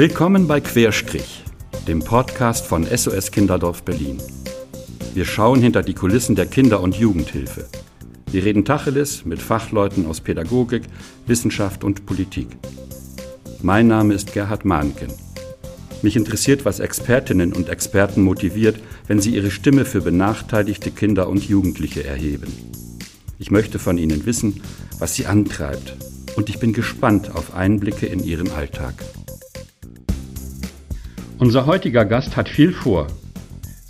Willkommen bei Querstrich, dem Podcast von SOS Kinderdorf Berlin. Wir schauen hinter die Kulissen der Kinder- und Jugendhilfe. Wir reden Tacheles mit Fachleuten aus Pädagogik, Wissenschaft und Politik. Mein Name ist Gerhard Mahnken. Mich interessiert, was Expertinnen und Experten motiviert, wenn sie ihre Stimme für benachteiligte Kinder und Jugendliche erheben. Ich möchte von ihnen wissen, was sie antreibt, und ich bin gespannt auf Einblicke in ihren Alltag. Unser heutiger Gast hat viel vor.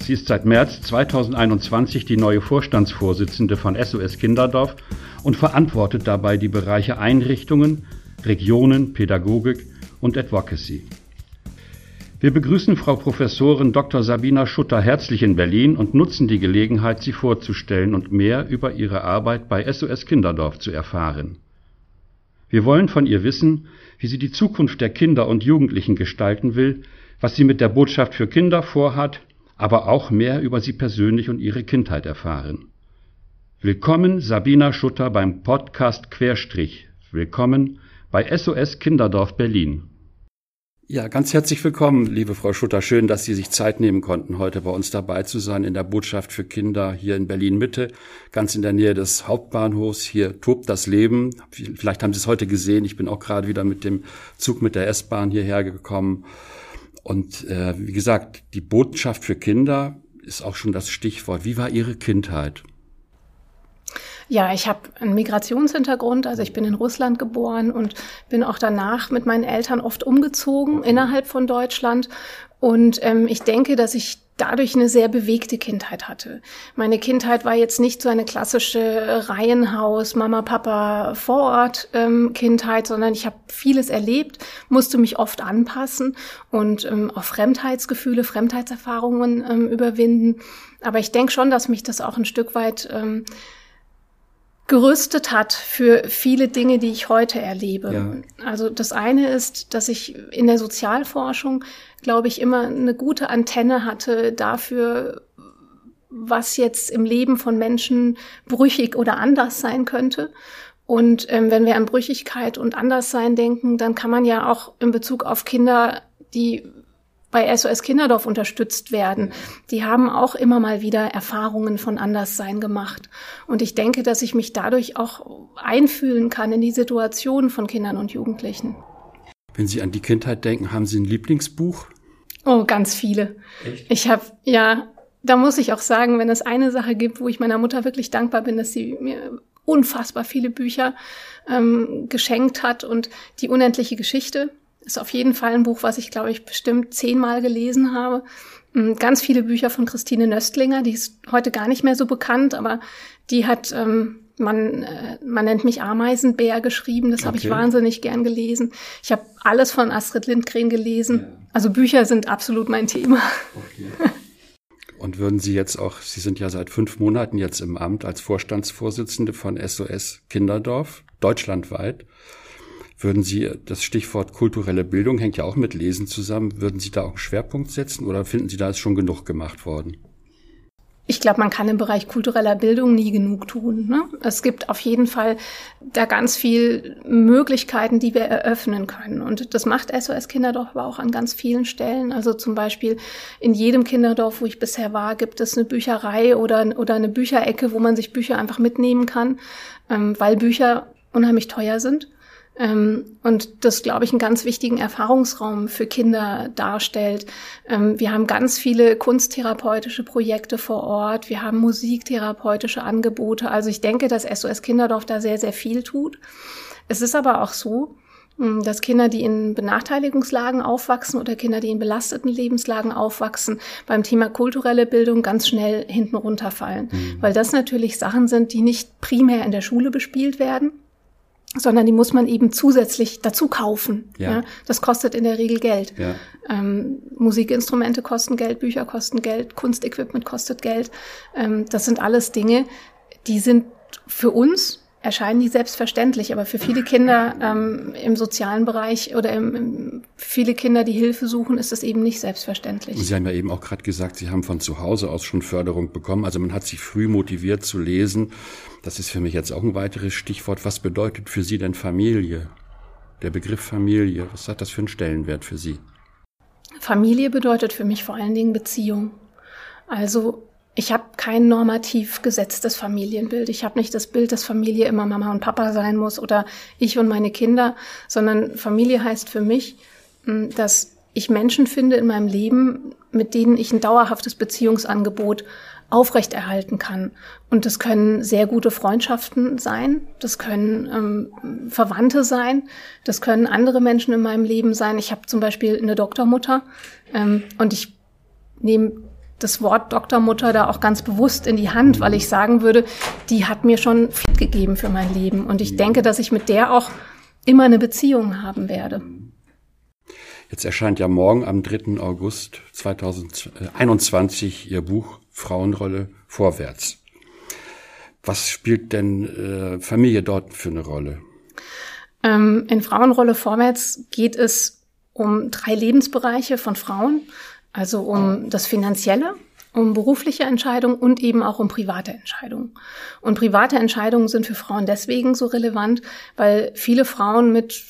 Sie ist seit März 2021 die neue Vorstandsvorsitzende von SOS Kinderdorf und verantwortet dabei die Bereiche Einrichtungen, Regionen, Pädagogik und Advocacy. Wir begrüßen Frau Professorin Dr. Sabina Schutter herzlich in Berlin und nutzen die Gelegenheit, sie vorzustellen und mehr über ihre Arbeit bei SOS Kinderdorf zu erfahren. Wir wollen von ihr wissen, wie sie die Zukunft der Kinder und Jugendlichen gestalten will, was sie mit der Botschaft für Kinder vorhat, aber auch mehr über sie persönlich und ihre Kindheit erfahren. Willkommen Sabina Schutter beim Podcast Querstrich. Willkommen bei SOS Kinderdorf Berlin. Ja, ganz herzlich willkommen, liebe Frau Schutter. Schön, dass Sie sich Zeit nehmen konnten, heute bei uns dabei zu sein in der Botschaft für Kinder hier in Berlin Mitte, ganz in der Nähe des Hauptbahnhofs. Hier tobt das Leben. Vielleicht haben Sie es heute gesehen. Ich bin auch gerade wieder mit dem Zug mit der S-Bahn hierher gekommen. Und äh, wie gesagt, die Botschaft für Kinder ist auch schon das Stichwort. Wie war Ihre Kindheit? Ja, ich habe einen Migrationshintergrund, also ich bin in Russland geboren und bin auch danach mit meinen Eltern oft umgezogen innerhalb von Deutschland. Und ähm, ich denke, dass ich dadurch eine sehr bewegte Kindheit hatte. Meine Kindheit war jetzt nicht so eine klassische Reihenhaus, Mama, Papa, Vorort ähm, Kindheit, sondern ich habe vieles erlebt, musste mich oft anpassen und ähm, auch Fremdheitsgefühle, Fremdheitserfahrungen ähm, überwinden. Aber ich denke schon, dass mich das auch ein Stück weit ähm, gerüstet hat für viele Dinge, die ich heute erlebe. Ja. Also das eine ist, dass ich in der Sozialforschung, glaube ich, immer eine gute Antenne hatte dafür, was jetzt im Leben von Menschen brüchig oder anders sein könnte. Und ähm, wenn wir an Brüchigkeit und Anderssein denken, dann kann man ja auch in Bezug auf Kinder, die bei SOS Kinderdorf unterstützt werden, die haben auch immer mal wieder Erfahrungen von Anderssein gemacht. Und ich denke, dass ich mich dadurch auch einfühlen kann in die Situation von Kindern und Jugendlichen. Wenn Sie an die Kindheit denken, haben Sie ein Lieblingsbuch? Oh, ganz viele. Echt? Ich habe, ja, da muss ich auch sagen, wenn es eine Sache gibt, wo ich meiner Mutter wirklich dankbar bin, dass sie mir unfassbar viele Bücher ähm, geschenkt hat und die unendliche Geschichte ist auf jeden Fall ein Buch, was ich, glaube ich, bestimmt zehnmal gelesen habe. Mm, ganz viele Bücher von Christine Nöstlinger, die ist heute gar nicht mehr so bekannt, aber die hat, ähm, man, äh, man nennt mich Ameisenbär geschrieben, das okay. habe ich wahnsinnig gern gelesen. Ich habe alles von Astrid Lindgren gelesen. Ja. Also Bücher sind absolut mein Thema. Okay. Und würden Sie jetzt auch, Sie sind ja seit fünf Monaten jetzt im Amt als Vorstandsvorsitzende von SOS Kinderdorf, deutschlandweit. Würden Sie, das Stichwort kulturelle Bildung hängt ja auch mit Lesen zusammen, würden Sie da auch einen Schwerpunkt setzen oder finden Sie, da ist schon genug gemacht worden? Ich glaube, man kann im Bereich kultureller Bildung nie genug tun. Ne? Es gibt auf jeden Fall da ganz viel Möglichkeiten, die wir eröffnen können. Und das macht SOS Kinderdorf aber auch an ganz vielen Stellen. Also zum Beispiel in jedem Kinderdorf, wo ich bisher war, gibt es eine Bücherei oder, oder eine Bücherecke, wo man sich Bücher einfach mitnehmen kann, ähm, weil Bücher unheimlich teuer sind. Ähm, und das, glaube ich, einen ganz wichtigen Erfahrungsraum für Kinder darstellt. Ähm, wir haben ganz viele kunsttherapeutische Projekte vor Ort. Wir haben musiktherapeutische Angebote. Also ich denke, dass SOS Kinderdorf da sehr, sehr viel tut. Es ist aber auch so, hm, dass Kinder, die in Benachteiligungslagen aufwachsen oder Kinder, die in belasteten Lebenslagen aufwachsen, beim Thema kulturelle Bildung ganz schnell hinten runterfallen. Mhm. Weil das natürlich Sachen sind, die nicht primär in der Schule bespielt werden, sondern die muss man eben zusätzlich dazu kaufen. Ja. ja. Das kostet in der Regel Geld. Ja. Ähm, Musikinstrumente kosten Geld, Bücher kosten Geld, Kunstequipment kostet Geld. Ähm, das sind alles Dinge, die sind für uns erscheinen die selbstverständlich, aber für viele Kinder ähm, im sozialen Bereich oder im, im, viele Kinder, die Hilfe suchen, ist es eben nicht selbstverständlich. Sie haben ja eben auch gerade gesagt, Sie haben von zu Hause aus schon Förderung bekommen. Also man hat sich früh motiviert zu lesen. Das ist für mich jetzt auch ein weiteres Stichwort. Was bedeutet für Sie denn Familie? Der Begriff Familie, was hat das für einen Stellenwert für Sie? Familie bedeutet für mich vor allen Dingen Beziehung. Also ich habe kein normativ gesetztes Familienbild. Ich habe nicht das Bild, dass Familie immer Mama und Papa sein muss oder ich und meine Kinder, sondern Familie heißt für mich, hm, dass ich Menschen finde in meinem Leben, mit denen ich ein dauerhaftes Beziehungsangebot aufrechterhalten kann. Und das können sehr gute Freundschaften sein, das können ähm, Verwandte sein, das können andere Menschen in meinem Leben sein. Ich habe zum Beispiel eine Doktormutter ähm, und ich nehme das Wort Doktormutter da auch ganz bewusst in die Hand, weil ich sagen würde, die hat mir schon viel gegeben für mein Leben. Und ich denke, dass ich mit der auch immer eine Beziehung haben werde. Jetzt erscheint ja morgen am 3. August 2021 Ihr Buch Frauenrolle vorwärts. Was spielt denn äh, Familie dort für eine Rolle? Ähm, in Frauenrolle vorwärts geht es um drei Lebensbereiche von Frauen. Also um das Finanzielle, um berufliche Entscheidungen und eben auch um private Entscheidungen. Und private Entscheidungen sind für Frauen deswegen so relevant, weil viele Frauen mit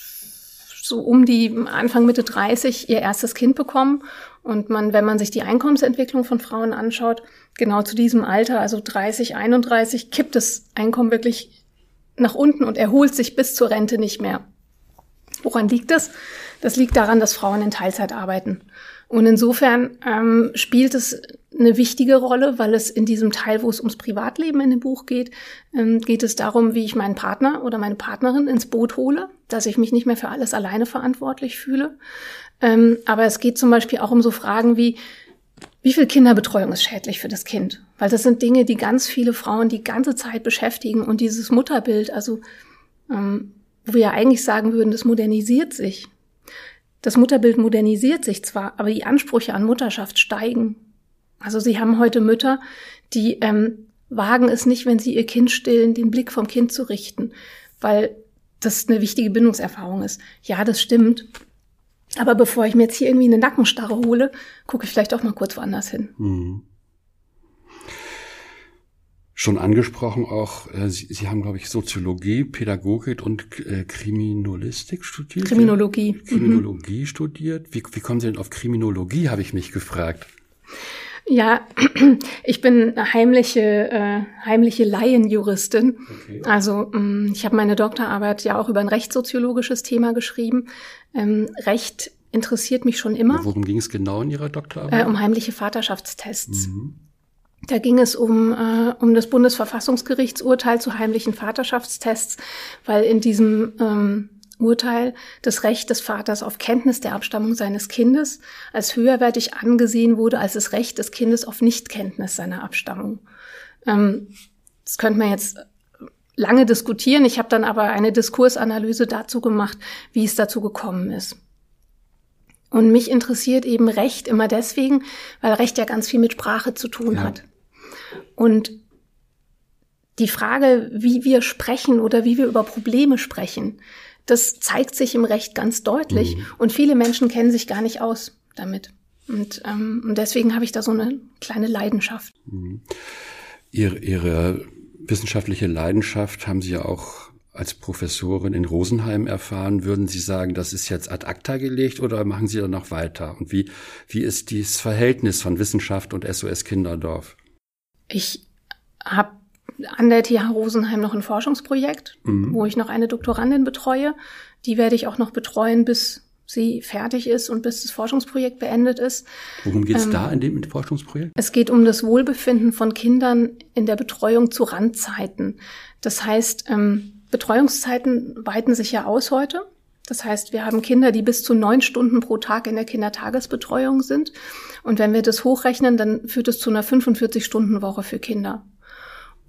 so um die Anfang Mitte 30 ihr erstes Kind bekommen und man, wenn man sich die Einkommensentwicklung von Frauen anschaut, genau zu diesem Alter, also 30, 31, kippt das Einkommen wirklich nach unten und erholt sich bis zur Rente nicht mehr. Woran liegt das? Das liegt daran, dass Frauen in Teilzeit arbeiten. Und insofern ähm, spielt es eine wichtige Rolle, weil es in diesem Teil, wo es ums Privatleben in dem Buch geht, ähm, geht es darum, wie ich meinen Partner oder meine Partnerin ins Boot hole, dass ich mich nicht mehr für alles alleine verantwortlich fühle. Ähm, aber es geht zum Beispiel auch um so Fragen wie, wie viel Kinderbetreuung ist schädlich für das Kind? Weil das sind Dinge, die ganz viele Frauen die ganze Zeit beschäftigen und dieses Mutterbild, also ähm, wo wir ja eigentlich sagen würden, das modernisiert sich. Das Mutterbild modernisiert sich zwar, aber die Ansprüche an Mutterschaft steigen. Also sie haben heute Mütter, die ähm, wagen es nicht, wenn sie ihr Kind stillen, den Blick vom Kind zu richten, weil das eine wichtige Bindungserfahrung ist. Ja, das stimmt. Aber bevor ich mir jetzt hier irgendwie eine Nackenstarre hole, gucke ich vielleicht auch mal kurz woanders hin. Mhm schon angesprochen auch, äh, Sie, Sie haben, glaube ich, Soziologie, Pädagogik und äh, Kriminologistik studiert. Kriminologie. Kriminologie mhm. studiert. Wie, wie kommen Sie denn auf Kriminologie, habe ich mich gefragt. Ja, ich bin heimliche, äh, heimliche Laienjuristin. Okay. Also ähm, ich habe meine Doktorarbeit ja auch über ein rechtssoziologisches Thema geschrieben. Ähm, Recht interessiert mich schon immer. Worum ging es genau in Ihrer Doktorarbeit? Äh, um heimliche Vaterschaftstests. Mhm. Da ging es um, äh, um das Bundesverfassungsgerichtsurteil zu heimlichen Vaterschaftstests, weil in diesem ähm, Urteil das Recht des Vaters auf Kenntnis der Abstammung seines Kindes als höherwertig angesehen wurde als das Recht des Kindes auf Nichtkenntnis seiner Abstammung. Ähm, das könnte man jetzt lange diskutieren. Ich habe dann aber eine Diskursanalyse dazu gemacht, wie es dazu gekommen ist. Und mich interessiert eben Recht immer deswegen, weil Recht ja ganz viel mit Sprache zu tun ja. hat. Und die Frage, wie wir sprechen oder wie wir über Probleme sprechen, das zeigt sich im Recht ganz deutlich. Mhm. Und viele Menschen kennen sich gar nicht aus damit. Und, ähm, und deswegen habe ich da so eine kleine Leidenschaft. Mhm. Ihre, ihre wissenschaftliche Leidenschaft haben Sie ja auch als Professorin in Rosenheim erfahren. Würden Sie sagen, das ist jetzt ad acta gelegt oder machen Sie da noch weiter? Und wie, wie ist dieses Verhältnis von Wissenschaft und SOS Kinderdorf? Ich habe an der TH Rosenheim noch ein Forschungsprojekt, mhm. wo ich noch eine Doktorandin betreue. Die werde ich auch noch betreuen, bis sie fertig ist und bis das Forschungsprojekt beendet ist. Worum geht es ähm, da in dem Forschungsprojekt? Es geht um das Wohlbefinden von Kindern in der Betreuung zu Randzeiten. Das heißt, ähm, Betreuungszeiten weiten sich ja aus heute. Das heißt, wir haben Kinder, die bis zu neun Stunden pro Tag in der Kindertagesbetreuung sind. Und wenn wir das hochrechnen, dann führt es zu einer 45-Stunden-Woche für Kinder.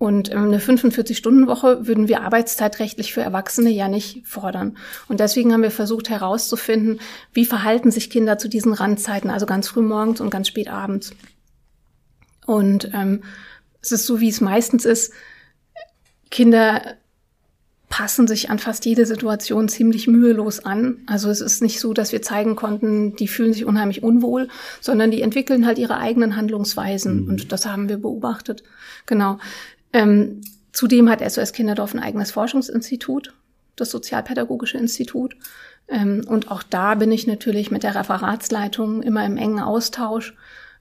Und ähm, eine 45-Stunden-Woche würden wir arbeitszeitrechtlich für Erwachsene ja nicht fordern. Und deswegen haben wir versucht herauszufinden, wie verhalten sich Kinder zu diesen Randzeiten, also ganz früh morgens und ganz spät abends. Und ähm, es ist so, wie es meistens ist. Kinder passen sich an fast jede Situation ziemlich mühelos an. Also es ist nicht so, dass wir zeigen konnten, die fühlen sich unheimlich unwohl, sondern die entwickeln halt ihre eigenen Handlungsweisen. Mhm. Und das haben wir beobachtet. Genau. Ähm, zudem hat SOS Kinderdorf ein eigenes Forschungsinstitut, das Sozialpädagogische Institut. Ähm, und auch da bin ich natürlich mit der Referatsleitung immer im engen Austausch.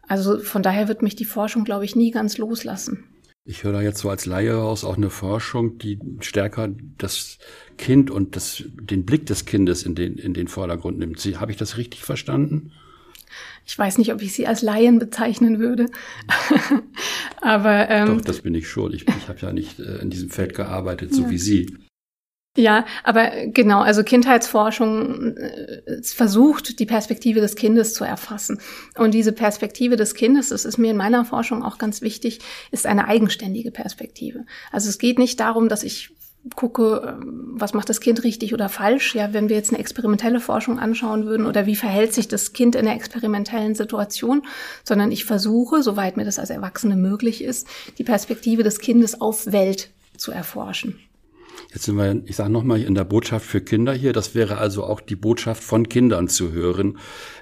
Also von daher wird mich die Forschung, glaube ich, nie ganz loslassen. Ich höre da jetzt so als Laie raus auch eine Forschung, die stärker das Kind und das, den Blick des Kindes in den, in den Vordergrund nimmt. Habe ich das richtig verstanden? Ich weiß nicht, ob ich sie als Laien bezeichnen würde. Aber ähm, doch, das bin ich schon. Ich, ich habe ja nicht äh, in diesem Feld gearbeitet, so ja. wie Sie. Ja, aber genau, also Kindheitsforschung äh, versucht, die Perspektive des Kindes zu erfassen. Und diese Perspektive des Kindes, das ist mir in meiner Forschung auch ganz wichtig, ist eine eigenständige Perspektive. Also es geht nicht darum, dass ich gucke, ähm, was macht das Kind richtig oder falsch. Ja, wenn wir jetzt eine experimentelle Forschung anschauen würden oder wie verhält sich das Kind in der experimentellen Situation, sondern ich versuche, soweit mir das als Erwachsene möglich ist, die Perspektive des Kindes auf Welt zu erforschen. Jetzt sind wir, ich sage nochmal, in der Botschaft für Kinder hier. Das wäre also auch die Botschaft von Kindern zu hören.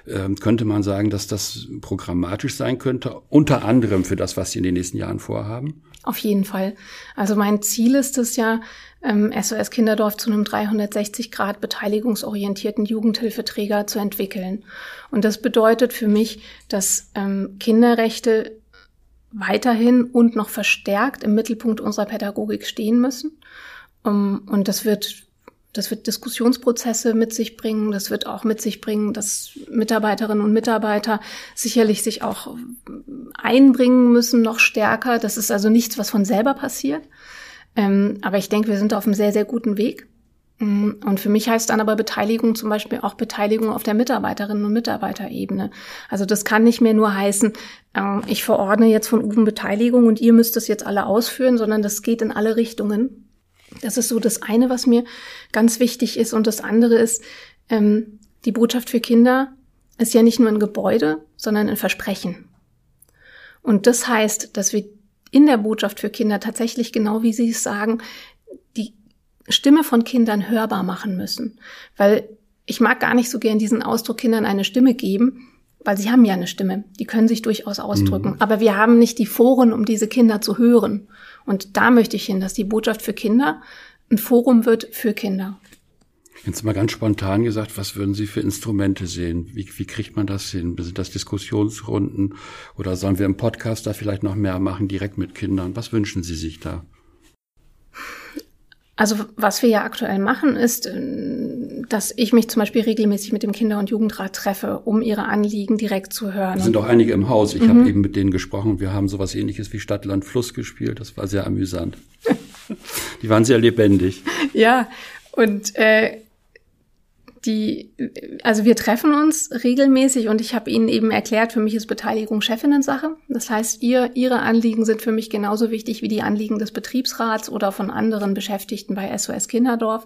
Ähm, könnte man sagen, dass das programmatisch sein könnte, unter anderem für das, was Sie in den nächsten Jahren vorhaben? Auf jeden Fall. Also mein Ziel ist es ja, ähm, SOS Kinderdorf zu einem 360 Grad beteiligungsorientierten Jugendhilfeträger zu entwickeln. Und das bedeutet für mich, dass ähm, Kinderrechte weiterhin und noch verstärkt im Mittelpunkt unserer Pädagogik stehen müssen um, und das wird, das wird Diskussionsprozesse mit sich bringen. Das wird auch mit sich bringen, dass Mitarbeiterinnen und Mitarbeiter sicherlich sich auch einbringen müssen, noch stärker. Das ist also nichts, was von selber passiert. Ähm, aber ich denke, wir sind auf einem sehr, sehr guten Weg. Mm, und für mich heißt dann aber Beteiligung zum Beispiel auch Beteiligung auf der Mitarbeiterinnen- und Mitarbeiterebene. Also das kann nicht mehr nur heißen, äh, ich verordne jetzt von oben Beteiligung und ihr müsst das jetzt alle ausführen, sondern das geht in alle Richtungen. Das ist so das eine, was mir ganz wichtig ist. Und das andere ist, ähm, die Botschaft für Kinder ist ja nicht nur ein Gebäude, sondern ein Versprechen. Und das heißt, dass wir in der Botschaft für Kinder tatsächlich genau wie Sie es sagen, die Stimme von Kindern hörbar machen müssen. Weil ich mag gar nicht so gern diesen Ausdruck Kindern eine Stimme geben, weil sie haben ja eine Stimme. Die können sich durchaus ausdrücken. Mhm. Aber wir haben nicht die Foren, um diese Kinder zu hören. Und da möchte ich hin, dass die Botschaft für Kinder ein Forum wird für Kinder. Jetzt mal ganz spontan gesagt, was würden Sie für Instrumente sehen? Wie, wie kriegt man das hin? Sind das Diskussionsrunden oder sollen wir im Podcast da vielleicht noch mehr machen, direkt mit Kindern? Was wünschen Sie sich da? Also was wir ja aktuell machen, ist, äh, dass ich mich zum Beispiel regelmäßig mit dem Kinder- und Jugendrat treffe, um ihre Anliegen direkt zu hören. Es sind auch einige im Haus. Ich mhm. habe eben mit denen gesprochen. Wir haben sowas ähnliches wie Stadt, Land, Fluss gespielt. Das war sehr amüsant. Die waren sehr lebendig. Ja, und äh, die, also wir treffen uns regelmäßig und ich habe Ihnen eben erklärt, für mich ist Beteiligung Chefinnen-Sache. Das heißt, ihr, Ihre Anliegen sind für mich genauso wichtig wie die Anliegen des Betriebsrats oder von anderen Beschäftigten bei SOS Kinderdorf.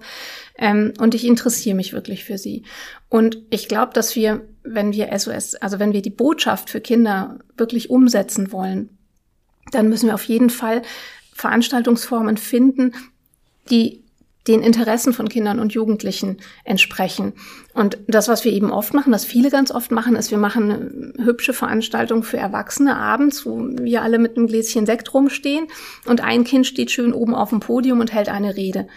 Ähm, und ich interessiere mich wirklich für Sie. Und ich glaube, dass wir, wenn wir SOS, also wenn wir die Botschaft für Kinder wirklich umsetzen wollen, dann müssen wir auf jeden Fall Veranstaltungsformen finden, die den Interessen von Kindern und Jugendlichen entsprechen. Und das, was wir eben oft machen, was viele ganz oft machen, ist, wir machen eine hübsche Veranstaltung für Erwachsene abends, wo wir alle mit einem Gläschen Sekt rumstehen und ein Kind steht schön oben auf dem Podium und hält eine Rede.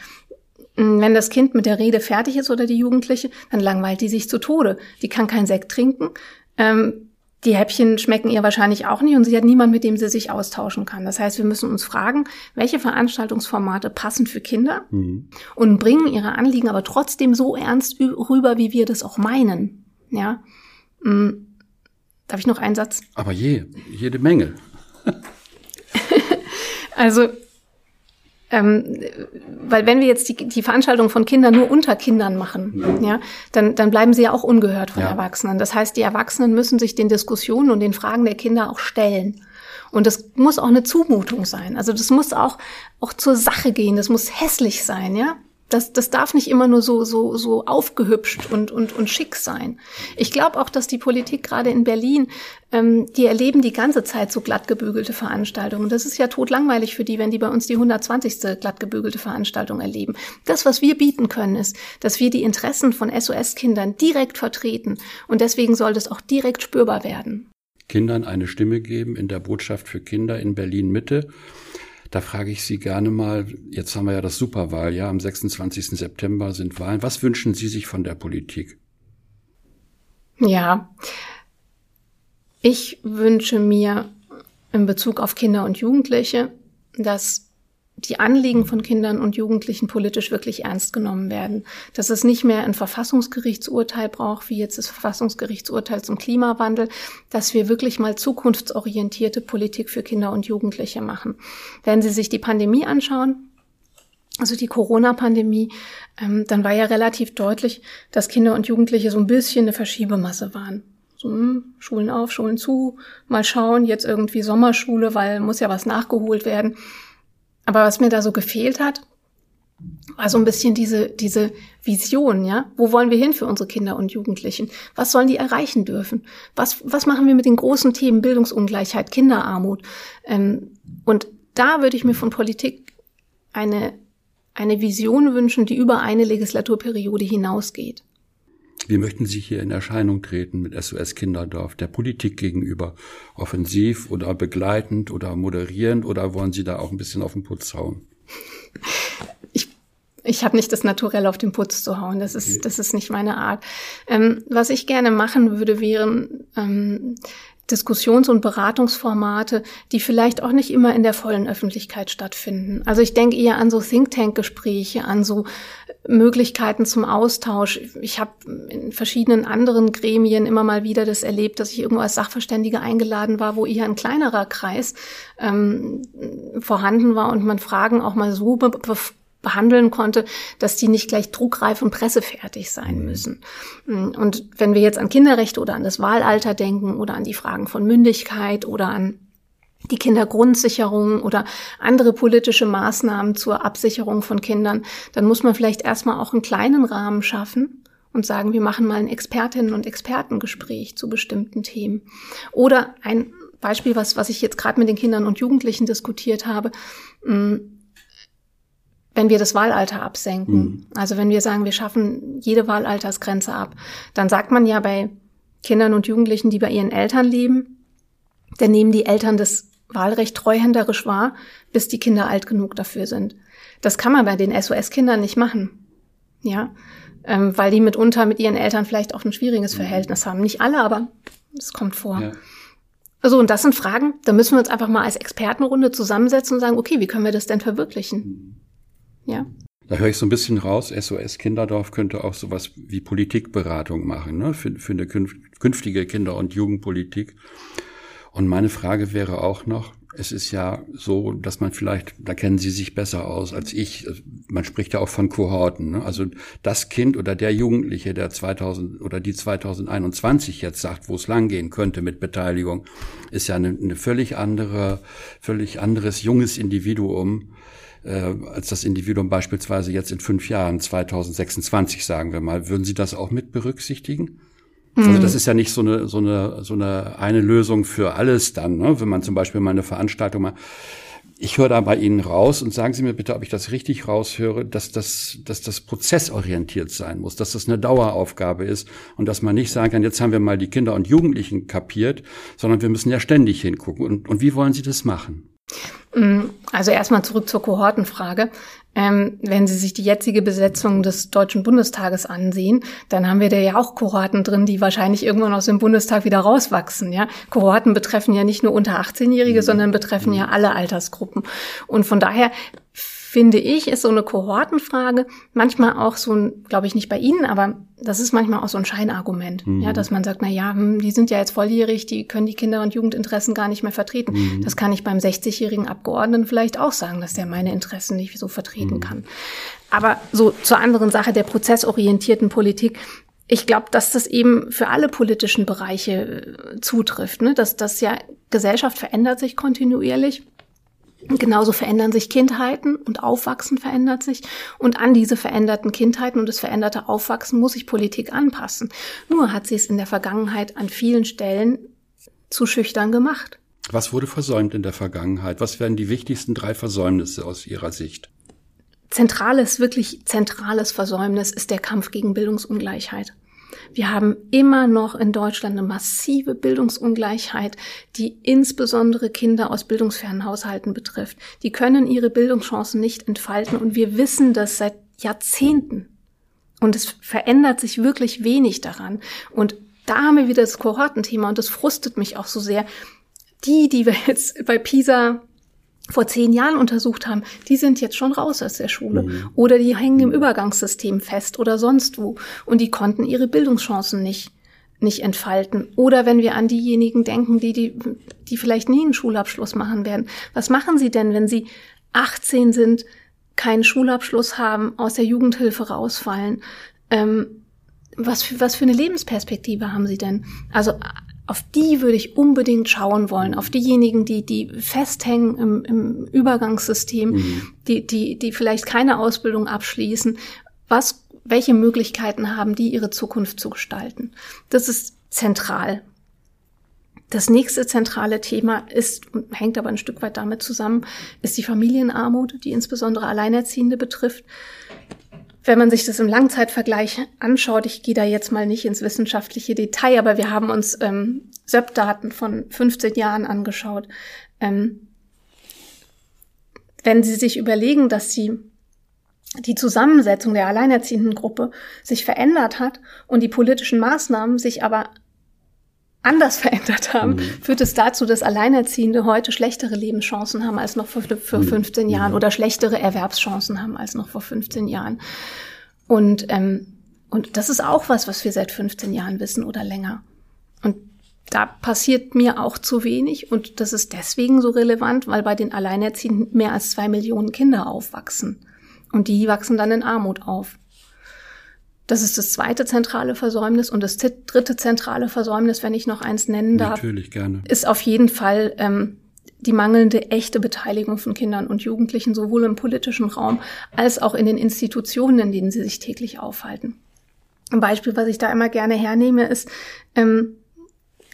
Wenn das Kind mit der Rede fertig ist oder die Jugendliche, dann langweilt die sich zu Tode. Die kann kein Sekt trinken. Ähm, die Häppchen schmecken ihr wahrscheinlich auch nicht und sie hat niemand, mit dem sie sich austauschen kann. Das heißt, wir müssen uns fragen, welche Veranstaltungsformate passen für Kinder mhm. und bringen ihre Anliegen aber trotzdem so ernst rüber, wie wir das auch meinen. Ja. Hm. Darf ich noch einen Satz? Aber je, jede Menge. also ähm, weil wenn wir jetzt die, die Veranstaltung von Kindern nur unter Kindern machen, ja, dann, dann bleiben sie ja auch ungehört von ja. Erwachsenen. Das heißt, die Erwachsenen müssen sich den Diskussionen und den Fragen der Kinder auch stellen. Und das muss auch eine Zumutung sein. Also das muss auch, auch zur Sache gehen. Das muss hässlich sein, ja. Das, das darf nicht immer nur so, so, so aufgehübscht und, und, und schick sein. Ich glaube auch, dass die Politik gerade in Berlin, ähm, die erleben die ganze Zeit so glattgebügelte Veranstaltungen. Das ist ja totlangweilig für die, wenn die bei uns die 120. glattgebügelte Veranstaltung erleben. Das, was wir bieten können, ist, dass wir die Interessen von SOS-Kindern direkt vertreten. Und deswegen soll das auch direkt spürbar werden. Kindern eine Stimme geben in der Botschaft für Kinder in Berlin Mitte. Da frage ich Sie gerne mal, jetzt haben wir ja das Superwahljahr, am 26. September sind Wahlen. Was wünschen Sie sich von der Politik? Ja, ich wünsche mir in Bezug auf Kinder und Jugendliche, dass die Anliegen von Kindern und Jugendlichen politisch wirklich ernst genommen werden. Dass es nicht mehr ein Verfassungsgerichtsurteil braucht, wie jetzt das Verfassungsgerichtsurteil zum Klimawandel, dass wir wirklich mal zukunftsorientierte Politik für Kinder und Jugendliche machen. Wenn Sie sich die Pandemie anschauen, also die Corona-Pandemie, ähm, dann war ja relativ deutlich, dass Kinder und Jugendliche so ein bisschen eine Verschiebemasse waren. So, hm, Schulen auf, Schulen zu, mal schauen, jetzt irgendwie Sommerschule, weil muss ja was nachgeholt werden. Aber was mir da so gefehlt hat, war so ein bisschen diese, diese Vision, ja. Wo wollen wir hin für unsere Kinder und Jugendlichen? Was sollen die erreichen dürfen? Was, was machen wir mit den großen Themen Bildungsungleichheit, Kinderarmut? Ähm, und da würde ich mir von Politik eine, eine Vision wünschen, die über eine Legislaturperiode hinausgeht. Wie möchten Sie hier in Erscheinung treten mit SOS Kinderdorf, der Politik gegenüber? Offensiv oder begleitend oder moderierend oder wollen Sie da auch ein bisschen auf den Putz hauen? Ich, ich habe nicht das Naturell auf den Putz zu hauen. Das ist, das ist nicht meine Art. Ähm, was ich gerne machen würde, wären ähm, Diskussions- und Beratungsformate, die vielleicht auch nicht immer in der vollen Öffentlichkeit stattfinden. Also ich denke eher an so Think Tank-Gespräche, an so Möglichkeiten zum Austausch. Ich habe in verschiedenen anderen Gremien immer mal wieder das erlebt, dass ich irgendwo als Sachverständige eingeladen war, wo eher ein kleinerer Kreis ähm, vorhanden war und man Fragen auch mal so behandeln konnte, dass die nicht gleich druckreif und pressefertig sein mhm. müssen. Und wenn wir jetzt an Kinderrechte oder an das Wahlalter denken oder an die Fragen von Mündigkeit oder an die Kindergrundsicherung oder andere politische Maßnahmen zur Absicherung von Kindern, dann muss man vielleicht erstmal auch einen kleinen Rahmen schaffen und sagen, wir machen mal ein Expertinnen- und Expertengespräch zu bestimmten Themen. Oder ein Beispiel, was, was ich jetzt gerade mit den Kindern und Jugendlichen diskutiert habe, wenn wir das Wahlalter absenken. Mhm. Also wenn wir sagen, wir schaffen jede Wahlaltersgrenze ab, dann sagt man ja bei Kindern und Jugendlichen, die bei ihren Eltern leben, dann nehmen die Eltern das Wahlrecht treuhänderisch wahr, bis die Kinder alt genug dafür sind. Das kann man bei den SOS-Kindern nicht machen. Ja, ähm, weil die mitunter mit ihren Eltern vielleicht auch ein schwieriges mhm. Verhältnis haben. Nicht alle, aber es kommt vor. Ja. Also, und das sind Fragen, da müssen wir uns einfach mal als Expertenrunde zusammensetzen und sagen, okay, wie können wir das denn verwirklichen? Mhm. Ja. Da höre ich so ein bisschen raus, SOS Kinderdorf könnte auch sowas wie Politikberatung machen, ne? für, für eine künftige Kinder- und Jugendpolitik. Und meine Frage wäre auch noch, es ist ja so, dass man vielleicht, da kennen Sie sich besser aus als ich, man spricht ja auch von Kohorten. Ne? Also das Kind oder der Jugendliche, der 2000 oder die 2021 jetzt sagt, wo es langgehen könnte mit Beteiligung, ist ja eine, eine völlig andere, völlig anderes junges Individuum äh, als das Individuum beispielsweise jetzt in fünf Jahren, 2026 sagen wir mal. Würden Sie das auch mit berücksichtigen? Also mhm. das ist ja nicht so eine, so eine, so eine, eine Lösung für alles dann, ne? wenn man zum Beispiel mal eine Veranstaltung mal ich höre da bei Ihnen raus und sagen Sie mir bitte, ob ich das richtig raushöre, dass das, dass das prozessorientiert sein muss, dass das eine Daueraufgabe ist und dass man nicht sagen kann, jetzt haben wir mal die Kinder und Jugendlichen kapiert, sondern wir müssen ja ständig hingucken. Und, und wie wollen Sie das machen? Mm, also erstmal zurück zur Kohortenfrage. Ähm, wenn Sie sich die jetzige Besetzung des Deutschen Bundestages ansehen, dann haben wir da ja auch Kohorten drin, die wahrscheinlich irgendwann aus dem Bundestag wieder rauswachsen. Ja? Kohorten betreffen ja nicht nur unter 18-Jährige, mhm. sondern betreffen ja alle Altersgruppen. Und von daher finde ich, ist so eine Kohortenfrage manchmal auch so ein, glaube ich nicht bei Ihnen, aber das ist manchmal auch so ein Scheinargument, mhm. ja, dass man sagt, na ja, hm, die sind ja jetzt volljährig, die können die Kinder- und Jugendinteressen gar nicht mehr vertreten. Mhm. Das kann ich beim 60-jährigen Abgeordneten vielleicht auch sagen, dass der meine Interessen nicht so vertreten mhm. kann. Aber so zur anderen Sache der prozessorientierten Politik, ich glaube, dass das eben für alle politischen Bereiche äh, zutrifft, ne? dass das ja Gesellschaft verändert sich kontinuierlich Genauso verändern sich Kindheiten und Aufwachsen verändert sich. Und an diese veränderten Kindheiten und das veränderte Aufwachsen muss sich Politik anpassen. Nur hat sie es in der Vergangenheit an vielen Stellen zu schüchtern gemacht. Was wurde versäumt in der Vergangenheit? Was wären die wichtigsten drei Versäumnisse aus Ihrer Sicht? Zentrales, wirklich zentrales Versäumnis ist der Kampf gegen Bildungsungleichheit. Wir haben immer noch in Deutschland eine massive Bildungsungleichheit, die insbesondere Kinder aus bildungsfernen Haushalten betrifft. Die können ihre Bildungschancen nicht entfalten und wir wissen das seit Jahrzehnten. Und es verändert sich wirklich wenig daran. Und da haben wir wieder das Kohortenthema und das frustet mich auch so sehr. Die, die wir jetzt bei PISA vor zehn Jahren untersucht haben, die sind jetzt schon raus aus der Schule. Mhm. Oder die hängen im Übergangssystem fest oder sonst wo. Und die konnten ihre Bildungschancen nicht, nicht entfalten. Oder wenn wir an diejenigen denken, die, die, die vielleicht nie einen Schulabschluss machen werden. Was machen sie denn, wenn sie 18 sind, keinen Schulabschluss haben, aus der Jugendhilfe rausfallen? Ähm, was für, was für eine Lebensperspektive haben sie denn? Also auf die würde ich unbedingt schauen wollen, auf diejenigen, die, die festhängen im, im Übergangssystem, mhm. die, die, die vielleicht keine Ausbildung abschließen. Was, welche Möglichkeiten haben die, ihre Zukunft zu gestalten? Das ist zentral. Das nächste zentrale Thema ist, hängt aber ein Stück weit damit zusammen, ist die Familienarmut, die insbesondere Alleinerziehende betrifft. Wenn man sich das im Langzeitvergleich anschaut, ich gehe da jetzt mal nicht ins wissenschaftliche Detail, aber wir haben uns ähm, SEP-Daten von 15 Jahren angeschaut. Ähm, wenn Sie sich überlegen, dass Sie die Zusammensetzung der alleinerziehenden Gruppe sich verändert hat und die politischen Maßnahmen sich aber anders verändert haben, mhm. führt es dazu, dass Alleinerziehende heute schlechtere Lebenschancen haben als noch vor, vor 15 mhm. Jahren mhm. oder schlechtere Erwerbschancen haben als noch vor 15 Jahren. Und, ähm, und das ist auch was, was wir seit 15 Jahren wissen oder länger. Und da passiert mir auch zu wenig und das ist deswegen so relevant, weil bei den Alleinerziehenden mehr als zwei Millionen Kinder aufwachsen. Und die wachsen dann in Armut auf. Das ist das zweite zentrale Versäumnis. Und das dritte zentrale Versäumnis, wenn ich noch eins nennen darf, Natürlich, gerne. ist auf jeden Fall ähm, die mangelnde echte Beteiligung von Kindern und Jugendlichen sowohl im politischen Raum als auch in den Institutionen, in denen sie sich täglich aufhalten. Ein Beispiel, was ich da immer gerne hernehme, ist, ähm,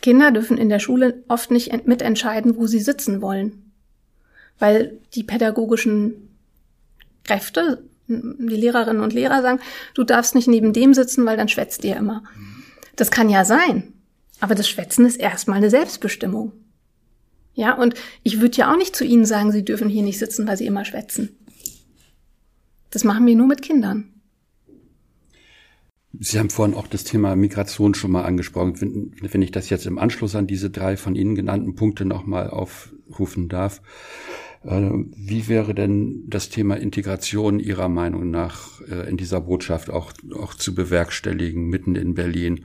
Kinder dürfen in der Schule oft nicht mitentscheiden, wo sie sitzen wollen, weil die pädagogischen Kräfte die Lehrerinnen und Lehrer sagen, du darfst nicht neben dem sitzen, weil dann schwätzt ihr immer. Das kann ja sein. Aber das Schwätzen ist erstmal eine Selbstbestimmung. Ja, und ich würde ja auch nicht zu Ihnen sagen, Sie dürfen hier nicht sitzen, weil Sie immer schwätzen. Das machen wir nur mit Kindern. Sie haben vorhin auch das Thema Migration schon mal angesprochen. Wenn, wenn ich das jetzt im Anschluss an diese drei von Ihnen genannten Punkte nochmal aufrufen darf. Äh, wie wäre denn das Thema Integration Ihrer Meinung nach äh, in dieser Botschaft auch, auch zu bewerkstelligen, mitten in Berlin?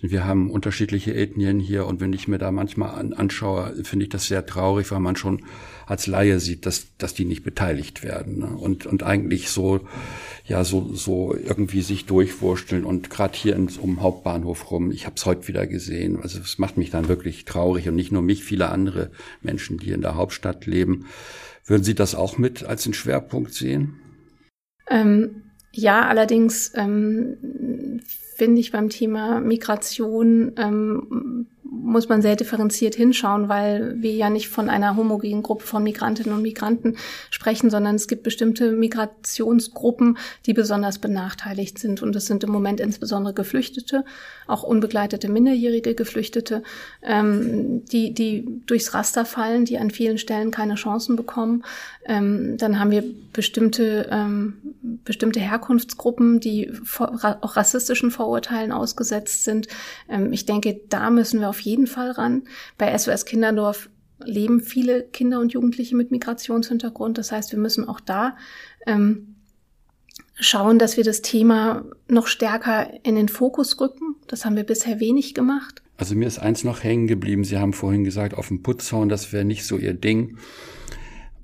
Wir haben unterschiedliche Ethnien hier und wenn ich mir da manchmal anschaue, finde ich das sehr traurig, weil man schon als Laie sieht, dass, dass die nicht beteiligt werden ne? und, und eigentlich so, ja, so, so irgendwie sich durchwursteln und gerade hier ins, um Hauptbahnhof rum, ich habe es heute wieder gesehen, also es macht mich dann wirklich traurig und nicht nur mich, viele andere Menschen, die in der Hauptstadt leben. Würden Sie das auch mit als einen Schwerpunkt sehen? Ähm, ja, allerdings ähm, finde ich beim Thema Migration ähm, muss man sehr differenziert hinschauen, weil wir ja nicht von einer homogenen Gruppe von Migrantinnen und Migranten sprechen, sondern es gibt bestimmte Migrationsgruppen, die besonders benachteiligt sind. Und das sind im Moment insbesondere Geflüchtete, auch unbegleitete minderjährige Geflüchtete, ähm, die, die durchs Raster fallen, die an vielen Stellen keine Chancen bekommen. Ähm, dann haben wir bestimmte, ähm, bestimmte Herkunftsgruppen, die auch rassistischen Vorurteilen ausgesetzt sind. Ähm, ich denke, da müssen wir auf jeden Fall ran. Bei SOS Kinderdorf leben viele Kinder und Jugendliche mit Migrationshintergrund. Das heißt, wir müssen auch da ähm, schauen, dass wir das Thema noch stärker in den Fokus rücken. Das haben wir bisher wenig gemacht. Also mir ist eins noch hängen geblieben. Sie haben vorhin gesagt, auf dem Putzzaun, das wäre nicht so Ihr Ding.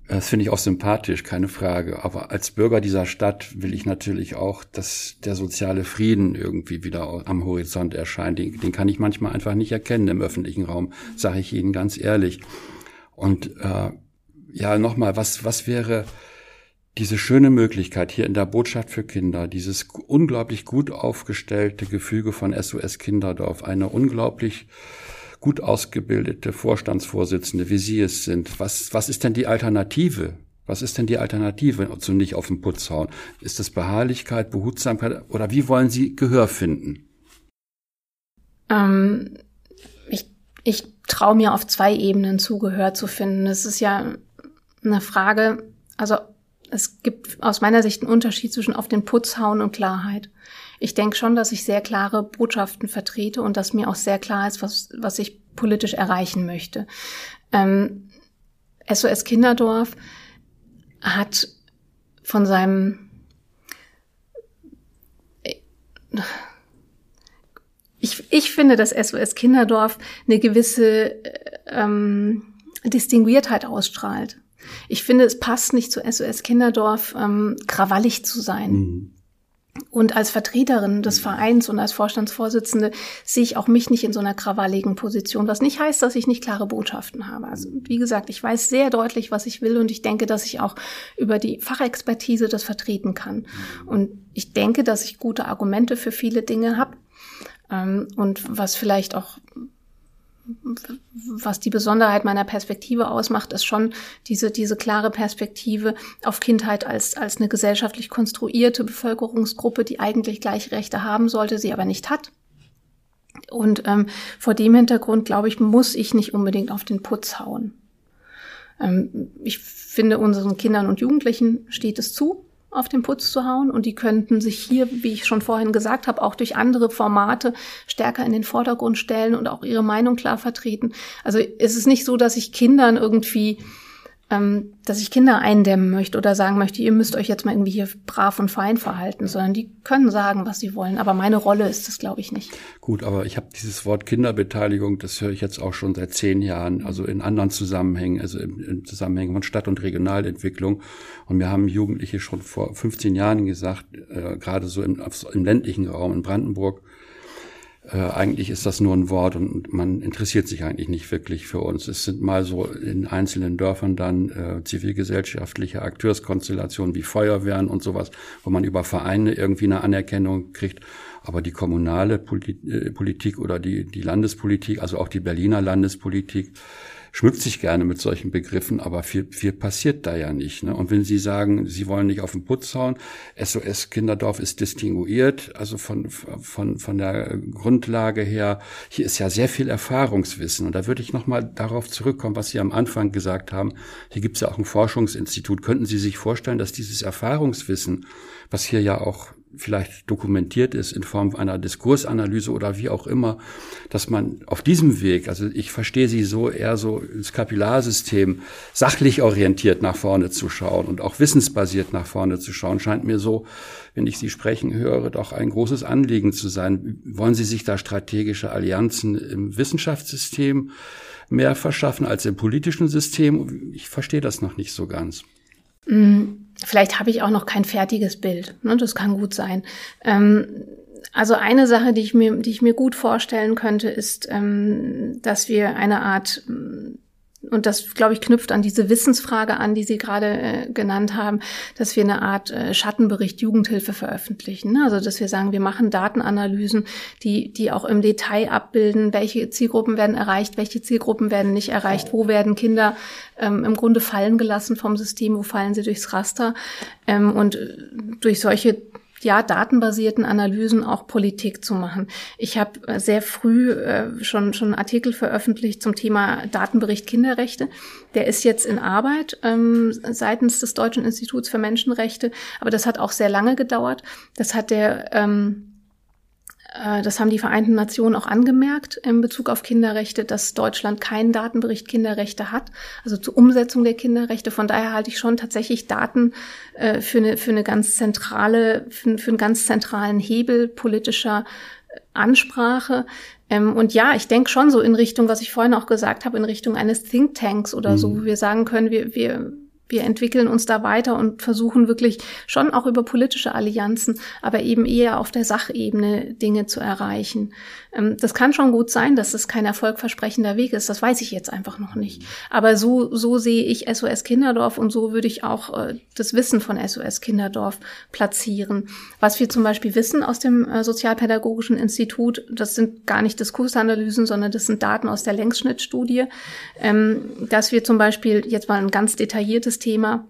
Das finde ich auch sympathisch, keine Frage. Aber als Bürger dieser Stadt will ich natürlich auch, dass der soziale Frieden irgendwie wieder am Horizont erscheint. Den, den kann ich manchmal einfach nicht erkennen im öffentlichen Raum, sage ich Ihnen ganz ehrlich. Und äh, ja, nochmal, was, was wäre diese schöne Möglichkeit hier in der Botschaft für Kinder, dieses unglaublich gut aufgestellte Gefüge von SOS Kinderdorf, eine unglaublich gut ausgebildete Vorstandsvorsitzende, wie Sie es sind. Was, was ist denn die Alternative? Was ist denn die Alternative zu nicht auf den Putz hauen? Ist das Beharrlichkeit, Behutsamkeit oder wie wollen Sie Gehör finden? Ähm, ich ich traue mir auf zwei Ebenen Zugehör zu finden. Es ist ja eine Frage, also es gibt aus meiner Sicht einen Unterschied zwischen auf den Putz hauen und Klarheit. Ich denke schon, dass ich sehr klare Botschaften vertrete und dass mir auch sehr klar ist, was, was ich politisch erreichen möchte. Ähm, SOS Kinderdorf hat von seinem ich, ich finde, dass SOS Kinderdorf eine gewisse ähm, Distinguiertheit ausstrahlt. Ich finde, es passt nicht zu SOS Kinderdorf, ähm, krawallig zu sein. Mhm. Und als Vertreterin des Vereins und als Vorstandsvorsitzende sehe ich auch mich nicht in so einer krawalligen Position, was nicht heißt, dass ich nicht klare Botschaften habe. Also wie gesagt, ich weiß sehr deutlich, was ich will und ich denke, dass ich auch über die Fachexpertise das vertreten kann. Und ich denke, dass ich gute Argumente für viele Dinge habe. Ähm, und was vielleicht auch was die Besonderheit meiner Perspektive ausmacht, ist schon diese, diese klare Perspektive auf Kindheit als, als eine gesellschaftlich konstruierte Bevölkerungsgruppe, die eigentlich gleiche Rechte haben sollte, sie aber nicht hat. Und ähm, vor dem Hintergrund, glaube ich, muss ich nicht unbedingt auf den Putz hauen. Ähm, ich finde, unseren Kindern und Jugendlichen steht es zu, auf den Putz zu hauen. Und die könnten sich hier, wie ich schon vorhin gesagt habe, auch durch andere Formate stärker in den Vordergrund stellen und auch ihre Meinung klar vertreten. Also es ist nicht so, dass ich Kindern irgendwie ähm, dass ich Kinder eindämmen möchte oder sagen möchte, ihr müsst euch jetzt mal irgendwie hier brav und fein verhalten, sondern die können sagen, was sie wollen. Aber meine Rolle ist das, glaube ich, nicht. Gut, aber ich habe dieses Wort Kinderbeteiligung, das höre ich jetzt auch schon seit zehn Jahren, also in anderen Zusammenhängen, also im, im Zusammenhängen von Stadt- und Regionalentwicklung. Und mir haben Jugendliche schon vor 15 Jahren gesagt, äh, gerade so im, im ländlichen Raum in Brandenburg, äh, eigentlich ist das nur ein Wort und man interessiert sich eigentlich nicht wirklich für uns. Es sind mal so in einzelnen Dörfern dann äh, zivilgesellschaftliche Akteurskonstellationen wie Feuerwehren und sowas, wo man über Vereine irgendwie eine Anerkennung kriegt. Aber die kommunale äh, Politik oder die, die Landespolitik, also auch die Berliner Landespolitik, schmückt sich gerne mit solchen Begriffen, aber viel, viel passiert da ja nicht. Ne? Und wenn Sie sagen, Sie wollen nicht auf den Putz hauen, SOS Kinderdorf ist distinguiert, also von, von, von der Grundlage her, hier ist ja sehr viel Erfahrungswissen. Und da würde ich nochmal darauf zurückkommen, was Sie am Anfang gesagt haben. Hier gibt es ja auch ein Forschungsinstitut. Könnten Sie sich vorstellen, dass dieses Erfahrungswissen, was hier ja auch vielleicht dokumentiert ist in Form einer Diskursanalyse oder wie auch immer, dass man auf diesem Weg, also ich verstehe sie so eher so ins Kapillarsystem sachlich orientiert nach vorne zu schauen und auch wissensbasiert nach vorne zu schauen, scheint mir so, wenn ich Sie sprechen höre, doch ein großes Anliegen zu sein. Wollen Sie sich da strategische Allianzen im Wissenschaftssystem mehr verschaffen als im politischen System? Ich verstehe das noch nicht so ganz. Mm. Vielleicht habe ich auch noch kein fertiges Bild. Ne? Das kann gut sein. Ähm, also eine Sache, die ich mir, die ich mir gut vorstellen könnte, ist, ähm, dass wir eine Art und das, glaube ich, knüpft an diese Wissensfrage an, die Sie gerade äh, genannt haben, dass wir eine Art äh, Schattenbericht Jugendhilfe veröffentlichen. Ne? Also, dass wir sagen, wir machen Datenanalysen, die, die auch im Detail abbilden, welche Zielgruppen werden erreicht, welche Zielgruppen werden nicht erreicht, wo werden Kinder ähm, im Grunde fallen gelassen vom System, wo fallen sie durchs Raster. Ähm, und äh, durch solche ja, datenbasierten Analysen auch Politik zu machen. Ich habe sehr früh äh, schon, schon Artikel veröffentlicht zum Thema Datenbericht Kinderrechte. Der ist jetzt in Arbeit ähm, seitens des Deutschen Instituts für Menschenrechte, aber das hat auch sehr lange gedauert. Das hat der ähm, äh, das haben die Vereinten Nationen auch angemerkt in Bezug auf Kinderrechte, dass Deutschland keinen Datenbericht Kinderrechte hat, also zur Umsetzung der Kinderrechte. Von daher halte ich schon tatsächlich Daten äh, für eine, für eine ganz zentrale, für, für einen ganz zentralen Hebel politischer äh, Ansprache. Ähm, und ja, ich denke schon so in Richtung, was ich vorhin auch gesagt habe, in Richtung eines Thinktanks oder mhm. so, wo wir sagen können, wir, wir wir entwickeln uns da weiter und versuchen wirklich schon auch über politische Allianzen, aber eben eher auf der Sachebene Dinge zu erreichen. Ähm, das kann schon gut sein, dass es kein erfolgversprechender Weg ist. Das weiß ich jetzt einfach noch nicht. Aber so, so sehe ich SOS Kinderdorf und so würde ich auch äh, das Wissen von SOS Kinderdorf platzieren. Was wir zum Beispiel wissen aus dem äh, Sozialpädagogischen Institut, das sind gar nicht Diskursanalysen, sondern das sind Daten aus der Längsschnittstudie, ähm, dass wir zum Beispiel jetzt mal ein ganz detailliertes Thema,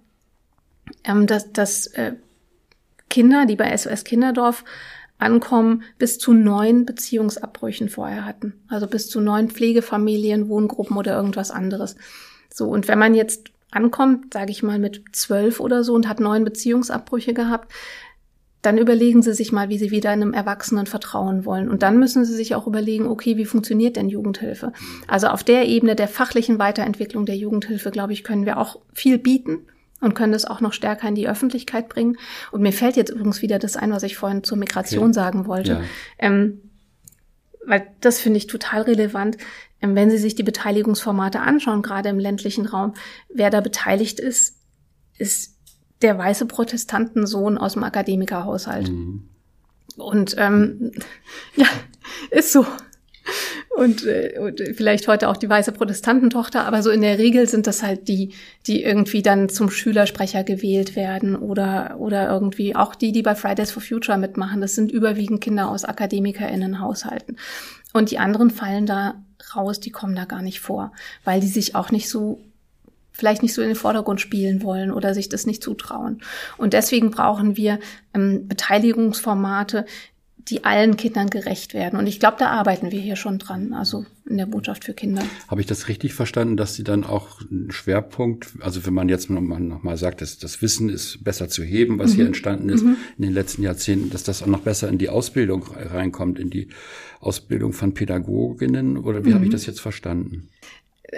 ähm, dass, dass äh, Kinder, die bei SOS Kinderdorf ankommen, bis zu neun Beziehungsabbrüchen vorher hatten. Also bis zu neun Pflegefamilien, Wohngruppen oder irgendwas anderes. So, und wenn man jetzt ankommt, sage ich mal mit zwölf oder so und hat neun Beziehungsabbrüche gehabt, dann überlegen Sie sich mal, wie Sie wieder einem Erwachsenen vertrauen wollen. Und dann müssen Sie sich auch überlegen, okay, wie funktioniert denn Jugendhilfe? Also auf der Ebene der fachlichen Weiterentwicklung der Jugendhilfe, glaube ich, können wir auch viel bieten und können das auch noch stärker in die Öffentlichkeit bringen. Und mir fällt jetzt übrigens wieder das ein, was ich vorhin zur Migration okay. sagen wollte. Ja. Ähm, weil das finde ich total relevant. Ähm, wenn Sie sich die Beteiligungsformate anschauen, gerade im ländlichen Raum, wer da beteiligt ist, ist der weiße Protestantensohn aus dem Akademikerhaushalt. Mhm. Und ähm, ja, ist so. Und, äh, und vielleicht heute auch die weiße Protestantentochter, aber so in der Regel sind das halt die, die irgendwie dann zum Schülersprecher gewählt werden oder, oder irgendwie auch die, die bei Fridays for Future mitmachen. Das sind überwiegend Kinder aus AkademikerInnenhaushalten. Und die anderen fallen da raus, die kommen da gar nicht vor, weil die sich auch nicht so vielleicht nicht so in den Vordergrund spielen wollen oder sich das nicht zutrauen. Und deswegen brauchen wir ähm, Beteiligungsformate, die allen Kindern gerecht werden. Und ich glaube, da arbeiten wir hier schon dran, also in der Botschaft für Kinder. Habe ich das richtig verstanden, dass Sie dann auch einen Schwerpunkt, also wenn man jetzt nochmal noch mal sagt, dass das Wissen ist besser zu heben, was mhm. hier entstanden ist mhm. in den letzten Jahrzehnten, dass das auch noch besser in die Ausbildung reinkommt, in die Ausbildung von Pädagoginnen? Oder wie mhm. habe ich das jetzt verstanden?